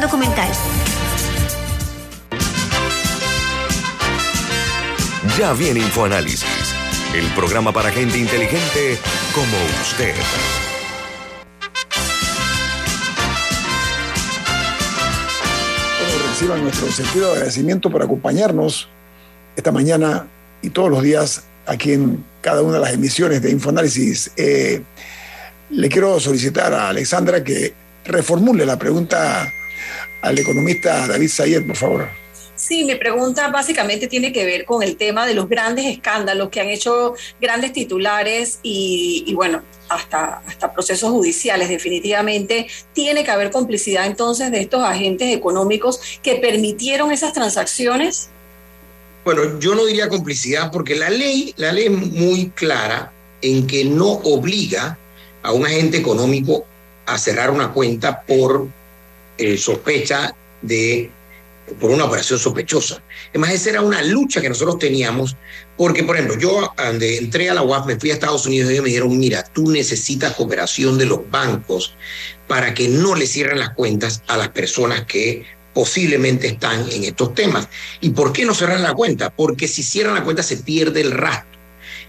documental. Ya viene InfoAnálisis, el programa para gente inteligente como usted. Todos reciban nuestro sentido de agradecimiento por acompañarnos esta mañana y todos los días aquí en cada una de las emisiones de InfoAnálisis. Eh, le quiero solicitar a Alexandra que reformule la pregunta al economista David Sayed, por favor. Sí, mi pregunta básicamente tiene que ver con el tema de los grandes escándalos que han hecho grandes titulares y, y, bueno, hasta, hasta procesos judiciales. Definitivamente tiene que haber complicidad entonces de estos agentes económicos que permitieron esas transacciones. Bueno, yo no diría complicidad porque la ley, la ley es muy clara en que no obliga a un agente económico a cerrar una cuenta por eh, sospecha de por una operación sospechosa. Además, esa era una lucha que nosotros teníamos, porque, por ejemplo, yo cuando entré a la UAF, me fui a Estados Unidos y ellos me dijeron, mira, tú necesitas cooperación de los bancos para que no le cierren las cuentas a las personas que posiblemente están en estos temas. ¿Y por qué no cerran la cuenta? Porque si cierran la cuenta se pierde el rastro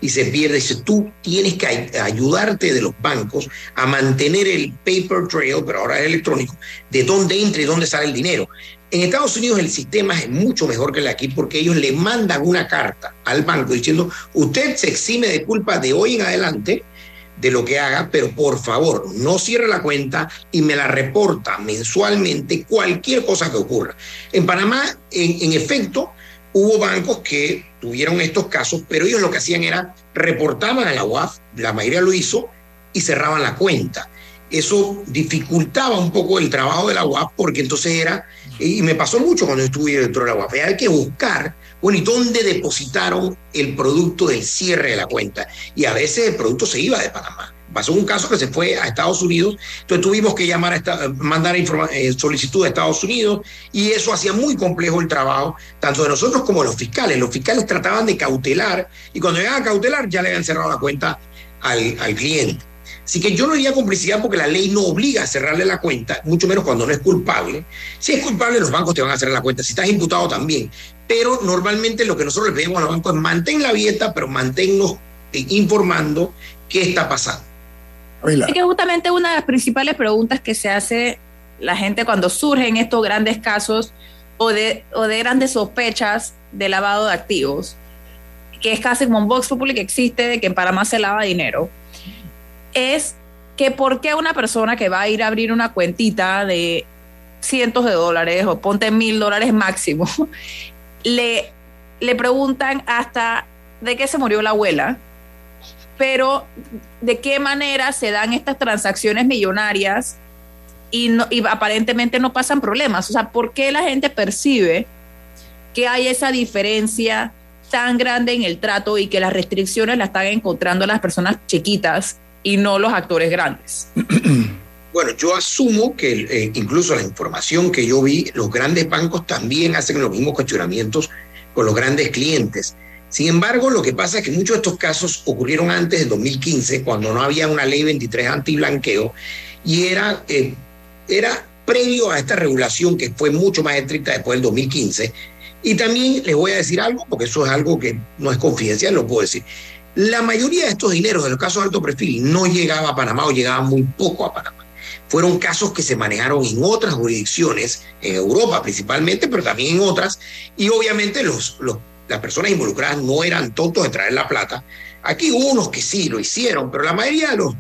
y se pierde. Dice, tú tienes que ayudarte de los bancos a mantener el paper trail, pero ahora es electrónico, de dónde entra y dónde sale el dinero. En Estados Unidos el sistema es mucho mejor que el de aquí porque ellos le mandan una carta al banco diciendo, usted se exime de culpa de hoy en adelante de lo que haga, pero por favor no cierre la cuenta y me la reporta mensualmente cualquier cosa que ocurra. En Panamá, en, en efecto, hubo bancos que tuvieron estos casos, pero ellos lo que hacían era reportaban a la UAF, la mayoría lo hizo, y cerraban la cuenta. Eso dificultaba un poco el trabajo de la UAF porque entonces era, y me pasó mucho cuando estuve dentro de la UAF, hay que buscar, bueno, ¿y dónde depositaron el producto del cierre de la cuenta? Y a veces el producto se iba de Panamá pasó un caso que se fue a Estados Unidos, entonces tuvimos que llamar a esta, mandar eh, solicitud a Estados Unidos y eso hacía muy complejo el trabajo, tanto de nosotros como de los fiscales. Los fiscales trataban de cautelar y cuando llegaban a cautelar ya le habían cerrado la cuenta al, al cliente. Así que yo no diría complicidad porque la ley no obliga a cerrarle la cuenta, mucho menos cuando no es culpable. Si es culpable, los bancos te van a cerrar la cuenta. Si estás imputado también. Pero normalmente lo que nosotros le pedimos a los bancos es mantén la dieta, pero manténnos informando qué está pasando. Así que justamente una de las principales preguntas que se hace la gente cuando surgen estos grandes casos o de, o de grandes sospechas de lavado de activos, que es casi como un Vox Populi que existe de que en Panamá se lava dinero, es que por qué una persona que va a ir a abrir una cuentita de cientos de dólares o ponte mil dólares máximo, le, le preguntan hasta de qué se murió la abuela pero de qué manera se dan estas transacciones millonarias y, aparentemente no pasan problemas. O sea, ¿por qué la gente percibe que hay esa diferencia tan grande en el trato y que las restricciones las están encontrando las personas chiquitas y no los actores grandes? Bueno, yo asumo que eh, incluso la información que yo vi, los grandes bancos también hacen los mismos cuestionamientos con los grandes clientes. Sin embargo, lo que pasa es que muchos de estos casos ocurrieron antes del 2015, cuando no había una ley 23 anti-blanqueo, y era, eh, era previo a esta regulación que fue mucho más estricta después del 2015. Y también les voy a decir algo, porque eso es algo que no es confidencial, lo puedo decir. La mayoría de estos dineros de los casos de alto perfil no llegaba a Panamá o llegaba muy poco a Panamá. Fueron casos que se manejaron en otras jurisdicciones, en Europa principalmente, pero también en otras, y obviamente los, los las personas involucradas no eran tontos de traer la plata. Aquí hubo unos que sí lo hicieron, pero la mayoría de los,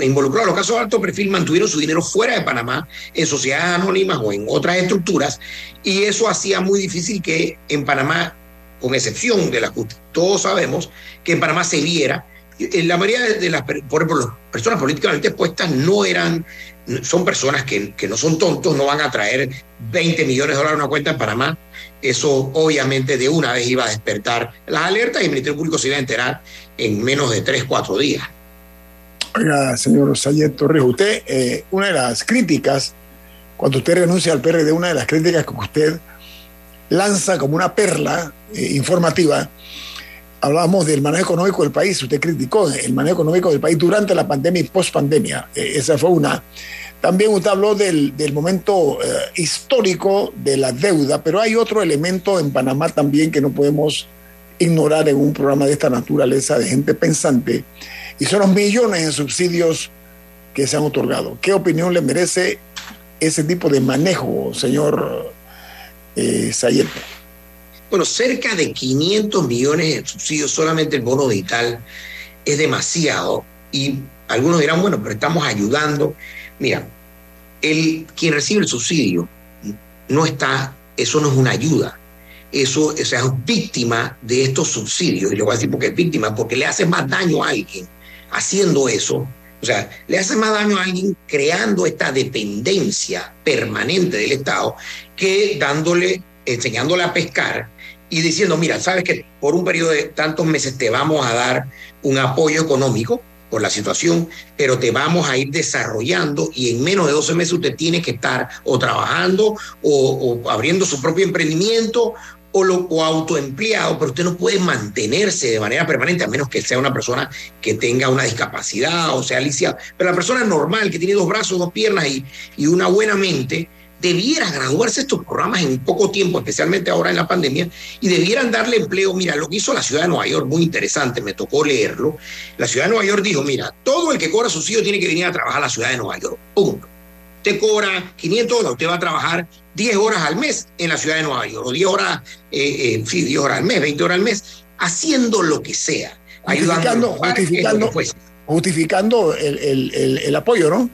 involucrados en los casos de alto perfil mantuvieron su dinero fuera de Panamá, en sociedades anónimas o en otras estructuras, y eso hacía muy difícil que en Panamá, con excepción de las que todos sabemos, que en Panamá se viera. La mayoría de las por las personas políticamente expuestas no eran, son personas que, que no son tontos, no van a traer 20 millones de dólares a una cuenta en Panamá eso obviamente de una vez iba a despertar las alertas y el Ministerio Público se iba a enterar en menos de tres, cuatro días. Oiga, señor Sayet Torres, usted, eh, una de las críticas, cuando usted renuncia al PRD, una de las críticas que usted lanza como una perla eh, informativa, hablábamos del manejo económico del país, usted criticó el manejo económico del país durante la pandemia y post pandemia. Eh, esa fue una También usted habló del, del momento eh, histórico de la deuda, pero hay otro elemento en Panamá también que no podemos ignorar en un programa de esta naturaleza de gente pensante, y son los millones de subsidios que se han otorgado. ¿Qué opinión le merece ese tipo de manejo, señor eh, Sayet? Bueno, cerca de 500 millones de subsidios solamente el bono digital es demasiado y algunos dirán, bueno, pero estamos ayudando. Mira, el, quien recibe el subsidio no está, eso no es una ayuda, eso o sea, es víctima de estos subsidios. Y le voy a decir por qué es víctima, porque le hace más daño a alguien haciendo eso. O sea, le hace más daño a alguien creando esta dependencia permanente del Estado que dándole, enseñándole a pescar y diciendo, mira, sabes que por un periodo de tantos meses te vamos a dar un apoyo económico por la situación, pero te vamos a ir desarrollando y en menos de 12 meses usted tiene que estar o trabajando o, abriendo su propio emprendimiento o, lo, o autoempleado, pero usted no puede mantenerse de manera permanente a menos que sea una persona que tenga una discapacidad o sea lisiada. Pero la persona normal que tiene dos brazos, dos piernas y, y una buena mente, debiera graduarse estos programas en poco tiempo, especialmente ahora en la pandemia, y debieran darle empleo. Mira, lo que hizo la ciudad de Nueva York, muy interesante, me tocó leerlo. La ciudad de Nueva York dijo, mira, todo el que cobra subsidio tiene que venir a trabajar a la ciudad de Nueva York. Punto. Usted cobra 500 dólares, usted va a trabajar 10 horas al mes en la ciudad de Nueva York, o 10 horas, eh, eh, sí, 10 horas al mes, 20 horas al mes, haciendo lo que sea. Justificando, justificando, justificando el, el, el, el apoyo, ¿no?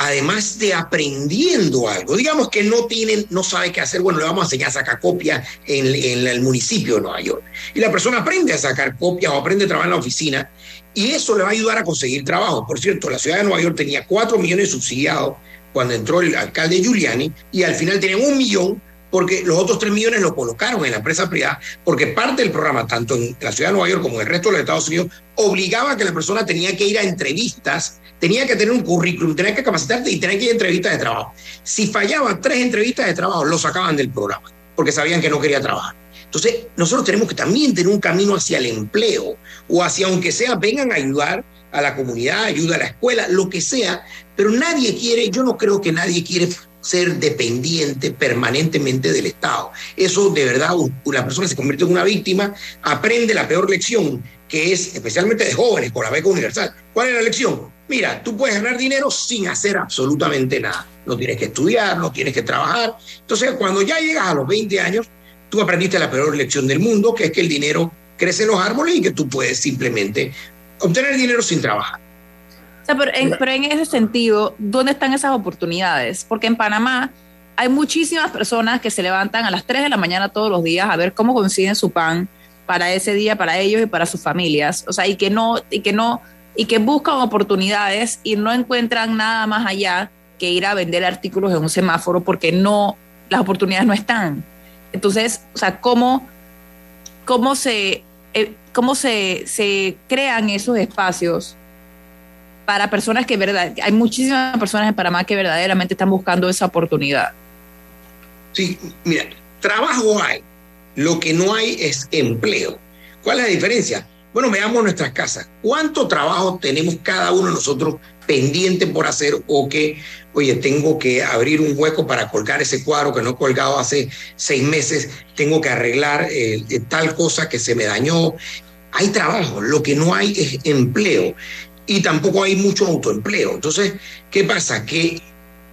Además de aprendiendo algo. Digamos que no tienen, no sabe qué hacer, bueno, le vamos a enseñar a sacar copias en, el municipio de Nueva York. Y la persona aprende a sacar copias o aprende a trabajar en la oficina y eso le va a ayudar a conseguir trabajo. Por cierto, la ciudad de Nueva York tenía cuatro millones subsidiados cuando entró el alcalde Giuliani y al final tenían un millón porque los otros tres millones lo colocaron en la empresa privada, porque parte del programa, tanto en la ciudad de Nueva York como en el resto de los Estados Unidos, obligaba a que la persona tenía que ir a entrevistas, tenía que tener un currículum, tenía que capacitarse y tenía que ir a entrevistas de trabajo. Si fallaba tres entrevistas de trabajo, lo sacaban del programa, porque sabían que no quería trabajar. Entonces, nosotros tenemos que también tener un camino hacia el empleo, o hacia, aunque sea, vengan a ayudar a la comunidad, ayuda a la escuela, lo que sea, pero nadie quiere, yo no creo que nadie quiere ser dependiente permanentemente del Estado. Eso de verdad, una persona se convierte en una víctima, aprende la peor lección, que es especialmente de jóvenes con la beca universal. ¿Cuál es la lección? Mira, tú puedes ganar dinero sin hacer absolutamente nada. No tienes que estudiar, no tienes que trabajar. Entonces, cuando ya llegas a los 20 años, tú aprendiste la peor lección del mundo, que es que el dinero crece en los árboles y que tú puedes simplemente obtener dinero sin trabajar. O sea, pero, en, pero en ese sentido, ¿dónde están esas oportunidades? Porque en Panamá hay muchísimas personas que se levantan a las 3 de la mañana todos los días a ver cómo consiguen su pan para ese día, para ellos y para sus familias. O sea, y que no, y que no, y que buscan oportunidades y no encuentran nada más allá que ir a vender artículos en un semáforo porque no, las oportunidades no están. Entonces, o sea, ¿cómo, cómo se, eh, cómo se, se crean esos espacios para personas que verdad, hay muchísimas personas en Panamá que verdaderamente están buscando esa oportunidad. Sí, mira, trabajo hay, lo que no hay es empleo. ¿Cuál es la diferencia? Bueno, veamos nuestras casas. ¿Cuánto trabajo tenemos cada uno de nosotros pendiente por hacer o que, oye, tengo que abrir un hueco para colgar ese cuadro que no he colgado hace seis meses, tengo que arreglar eh, tal cosa que se me dañó? Hay trabajo, lo que no hay es empleo y tampoco hay mucho autoempleo. Entonces, ¿qué pasa? Que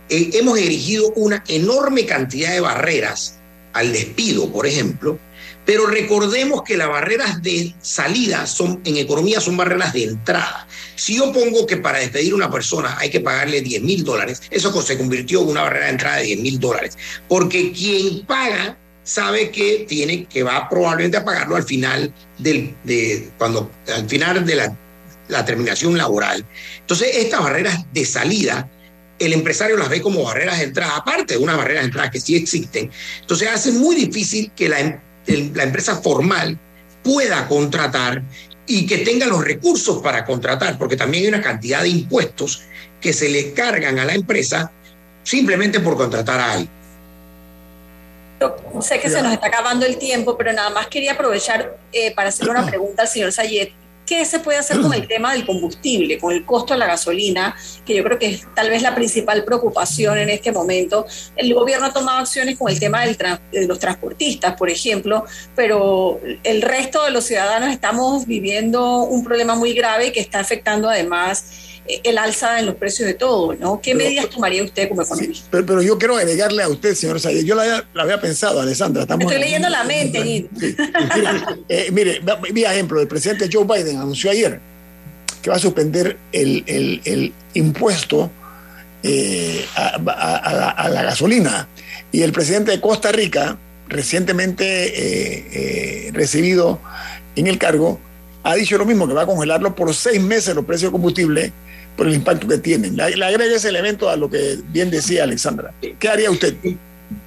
eh, hemos erigido una enorme cantidad de barreras al despido, por ejemplo, pero recordemos que las barreras de salida son, en economía son barreras de entrada. Si yo pongo que para despedir a una persona hay que pagarle 10 mil dólares, eso se convirtió en una barrera de entrada de 10 mil dólares, porque quien paga sabe que tiene que va probablemente a pagarlo al final del de cuando al final de la la terminación laboral. Entonces, estas barreras de salida, el empresario las ve como barreras de entrada, aparte de unas barreras de entrada que sí existen. Entonces, hace muy difícil que la, em, la empresa formal pueda contratar y que tenga los recursos para contratar, porque también hay una cantidad de impuestos que se le cargan a la empresa simplemente por contratar a alguien. Sé que se nos está acabando el tiempo, pero nada más quería aprovechar eh, para hacerle una pregunta al señor Sayet ¿qué se puede hacer con el tema del combustible, con el costo de la gasolina, que yo creo que es tal vez la principal preocupación en este momento? El gobierno ha tomado acciones con el tema del de los transportistas, por ejemplo, pero el resto de los ciudadanos estamos viviendo un problema muy grave que está afectando además el alza en los precios de todo, ¿no? ¿Qué medidas tomaría usted como economista? pero, yo quiero agregarle a usted, señor Sayed, yo la, había pensado, Alessandra. Estamos Estoy leyendo la mente, eh, Mire, mi ejemplo, el presidente Joe Biden anunció ayer que va a suspender el, impuesto eh, a, la, gasolina. Y el presidente de Costa Rica, recientemente eh, recibido en el cargo, ha dicho lo mismo, que va a congelarlo por seis meses los precios de combustible por el impacto que tienen. Le, agrega ese elemento a lo que bien decía Alexandra. ¿Qué haría usted?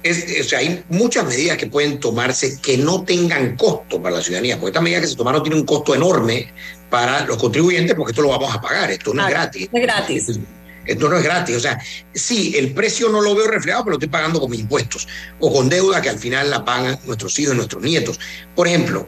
o sea, hay muchas medidas que pueden tomarse que no tengan costo para la ciudadanía, porque estas medidas que se tomaron tienen un costo enorme para los contribuyentes, porque esto lo vamos a pagar, esto no es gratis. es gratis. Esto no es gratis. O sea, sí, el precio no lo veo reflejado, pero lo estoy pagando con mis impuestos o con deuda que al final la pagan nuestros hijos y nuestros nietos. Por ejemplo,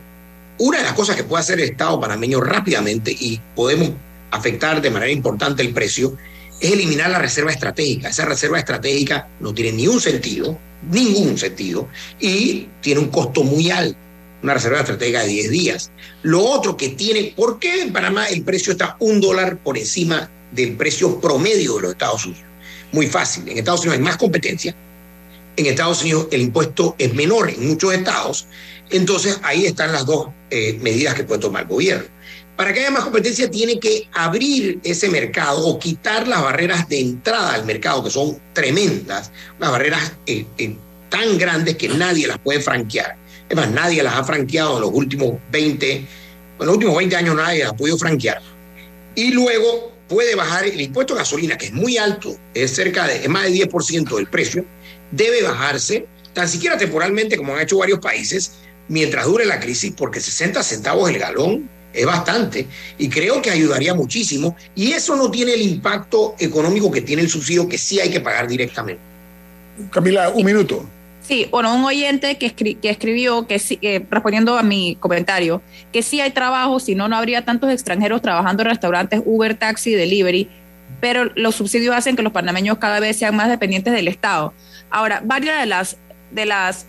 una de las cosas que puede hacer el Estado panameño rápidamente y podemos afectar de manera importante el precio es eliminar la reserva estratégica. Esa reserva estratégica no tiene ni un sentido, ningún sentido, y tiene un costo muy alto. Una reserva estratégica de 10 días. Lo otro que tiene, ¿por qué en Panamá el precio está un dólar por encima del precio promedio de los Estados Unidos? Muy fácil. En Estados Unidos hay más competencia. En Estados Unidos el impuesto es menor en muchos estados. Entonces ahí están las dos eh, medidas que puede tomar el gobierno. Para que haya más competencia tiene que abrir ese mercado o quitar las barreras de entrada al mercado, que son tremendas, unas barreras eh, eh, tan grandes que nadie las puede franquear. Es más, nadie las ha franqueado en los últimos 20, en los últimos 20 años nadie las ha podido franquear. Y luego puede bajar el impuesto a gasolina, que es muy alto, es cerca de, es más de 10% del precio, debe bajarse, tan siquiera temporalmente como han hecho varios países, mientras dure la crisis, porque 60 centavos el galón es bastante y creo que ayudaría muchísimo y eso no tiene el impacto económico que tiene el subsidio que sí hay que pagar directamente. Camila, un minuto. Sí, bueno, un oyente que, que escribió, que, respondiendo a mi comentario, que sí hay trabajo, si no, no habría tantos extranjeros trabajando en restaurantes, Uber, taxi, delivery, pero los subsidios hacen que los panameños cada vez sean más dependientes del Estado. Ahora, varias de las, de las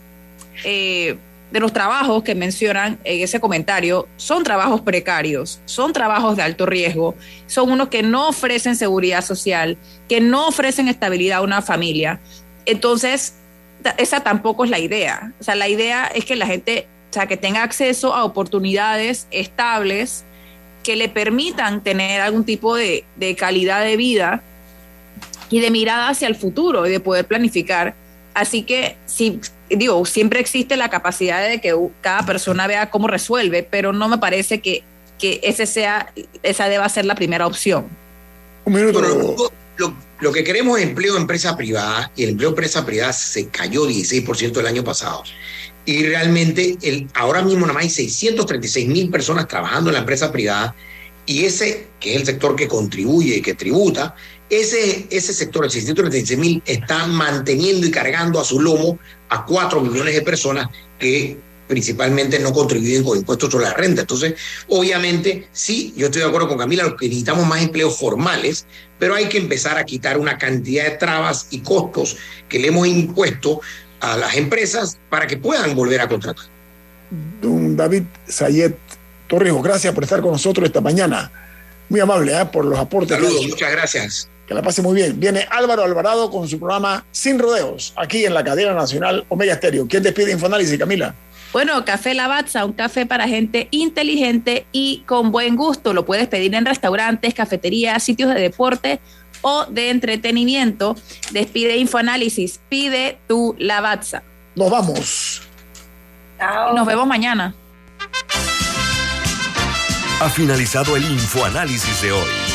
eh, de los trabajos que mencionan en ese comentario son trabajos precarios, son trabajos de alto riesgo, son unos que no ofrecen seguridad social, que no ofrecen estabilidad a una familia. Entonces, esa tampoco es la idea. O sea, la idea es que la gente, o sea, que tenga acceso a oportunidades estables que le permitan tener algún tipo de, de calidad de vida y de mirada hacia el futuro y de poder planificar. Así que si digo, siempre existe la capacidad de que cada persona vea cómo resuelve, pero no me parece que, que ese sea, esa deba ser la primera opción. Un minuto. lo, que queremos es empleo de empresa privada y el empleo de empresa privada se cayó 16% el año pasado. Y realmente el, ahora mismo nada más hay 636 mil personas trabajando en la empresa privada y ese, que es el sector que contribuye y que tributa, ese, ese sector, el 636 mil, está manteniendo y cargando a su lomo a 4 millones de personas que principalmente no contribuyen con impuestos sobre la renta. Entonces, obviamente, sí, yo estoy de acuerdo con Camila, lo que necesitamos más empleos formales, pero hay que empezar a quitar una cantidad de trabas y costos que le hemos impuesto a las empresas para que puedan volver a contratar. Don David Sayet Torrijos, gracias por estar con nosotros esta mañana. Muy amable ¿eh? por los aportes. Saludos, muchas gracias. Que la pase muy bien. Viene Álvaro Alvarado con su programa Sin Rodeos, aquí en la cadena nacional Omega Estéreo. ¿Quién despide Infoanálisis, Camila? Bueno, Café Lavazza, un café para gente inteligente y con buen gusto. Lo puedes pedir en restaurantes, cafeterías, sitios de deporte o de entretenimiento. Despide Infoanálisis, pide tu Lavazza. Nos vamos. Nos vemos mañana. Ha finalizado el Infoanálisis de hoy.